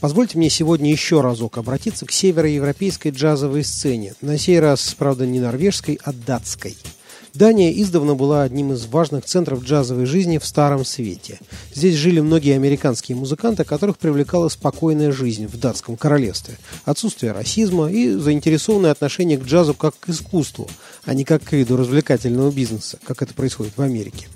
Позвольте мне сегодня еще разок обратиться к североевропейской джазовой сцене. На сей раз, правда, не норвежской, а датской – Дания издавна была одним из важных центров джазовой жизни в Старом Свете. Здесь жили многие американские музыканты, которых привлекала спокойная жизнь в датском королевстве, отсутствие расизма и заинтересованное отношение к джазу как к искусству, а не как к виду развлекательного бизнеса, как это происходит в Америке.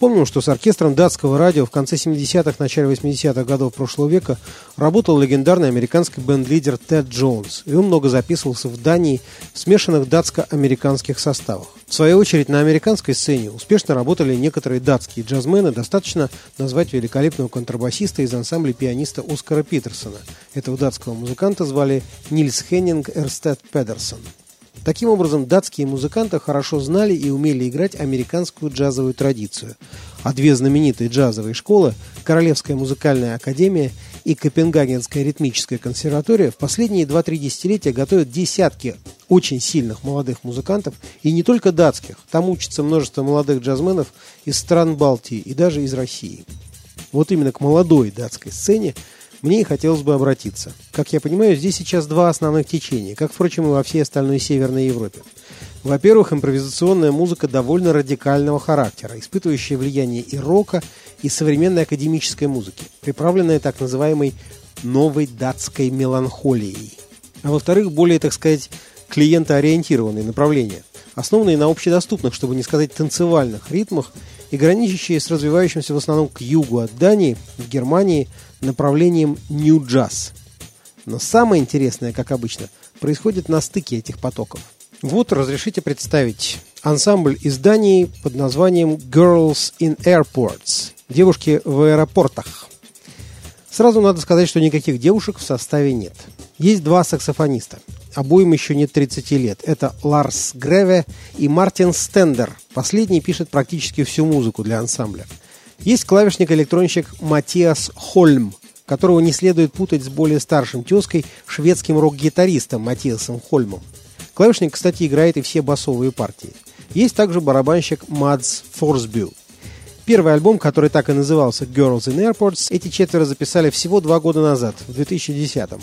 Вспомним, что с оркестром датского радио в конце 70-х, начале 80-х годов прошлого века работал легендарный американский бенд-лидер Тед Джонс, и он много записывался в Дании в смешанных датско-американских составах. В свою очередь, на американской сцене успешно работали некоторые датские джазмены, достаточно назвать великолепного контрабасиста из ансамбля пианиста Оскара Питерсона. Этого датского музыканта звали Нильс Хеннинг Эрстед Педерсон. Таким образом, датские музыканты хорошо знали и умели играть американскую джазовую традицию. А две знаменитые джазовые школы – Королевская музыкальная академия и Копенгагенская ритмическая консерватория в последние 2-3 десятилетия готовят десятки очень сильных молодых музыкантов, и не только датских. Там учатся множество молодых джазменов из стран Балтии и даже из России. Вот именно к молодой датской сцене мне и хотелось бы обратиться. Как я понимаю, здесь сейчас два основных течения, как, впрочем, и во всей остальной Северной Европе. Во-первых, импровизационная музыка довольно радикального характера, испытывающая влияние и рока, и современной академической музыки, приправленная так называемой новой датской меланхолией. А во-вторых, более, так сказать, клиентоориентированные направления, основанные на общедоступных, чтобы не сказать танцевальных ритмах и граничащие с развивающимся в основном к югу от Дании, в Германии – направлением New Jazz. Но самое интересное, как обычно, происходит на стыке этих потоков. Вот разрешите представить ансамбль из Дании под названием Girls in Airports – девушки в аэропортах. Сразу надо сказать, что никаких девушек в составе нет. Есть два саксофониста. Обоим еще нет 30 лет. Это Ларс Греве и Мартин Стендер. Последний пишет практически всю музыку для ансамбля. Есть клавишник-электронщик Матиас Хольм, которого не следует путать с более старшим тезкой, шведским рок-гитаристом Матиасом Хольмом. Клавишник, кстати, играет и все басовые партии. Есть также барабанщик Мадс Форсбю. Первый альбом, который так и назывался Girls in Airports, эти четверо записали всего два года назад, в 2010 -м.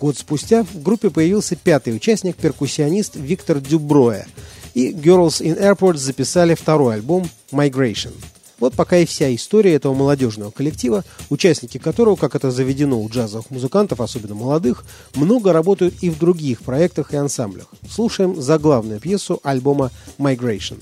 Год спустя в группе появился пятый участник, перкуссионист Виктор Дюброя. И Girls in Airports записали второй альбом Migration. Вот пока и вся история этого молодежного коллектива, участники которого, как это заведено у джазовых музыкантов, особенно молодых, много работают и в других проектах и ансамблях. Слушаем заглавную пьесу альбома «Migration».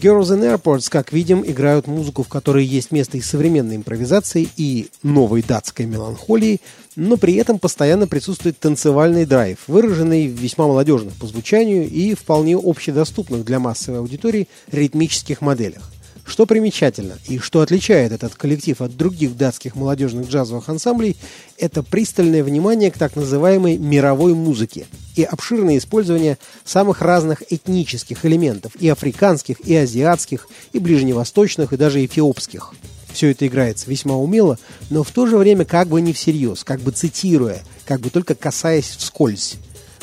Girls in Airports, как видим, играют музыку, в которой есть место и современной импровизации, и новой датской меланхолии, но при этом постоянно присутствует танцевальный драйв, выраженный весьма молодежных по звучанию и вполне общедоступных для массовой аудитории ритмических моделях. Что примечательно и что отличает этот коллектив от других датских молодежных джазовых ансамблей, это пристальное внимание к так называемой мировой музыке и обширное использование самых разных этнических элементов, и африканских, и азиатских, и ближневосточных, и даже эфиопских. Все это играется весьма умело, но в то же время как бы не всерьез, как бы цитируя, как бы только касаясь вскользь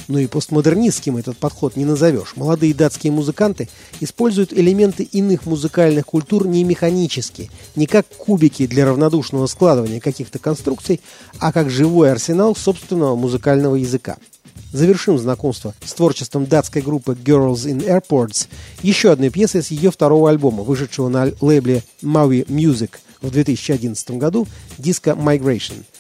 но и постмодернистским этот подход не назовешь. Молодые датские музыканты используют элементы иных музыкальных культур не механически, не как кубики для равнодушного складывания каких-то конструкций, а как живой арсенал собственного музыкального языка. Завершим знакомство с творчеством датской группы Girls in Airports еще одной пьесой с ее второго альбома, вышедшего на лейбле Maui Music в 2011 году, диска Migration –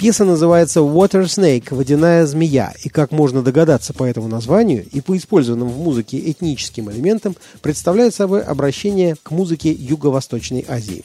Пьеса называется Water Snake – «Водяная змея», и, как можно догадаться по этому названию и по использованным в музыке этническим элементам, представляет собой обращение к музыке Юго-Восточной Азии.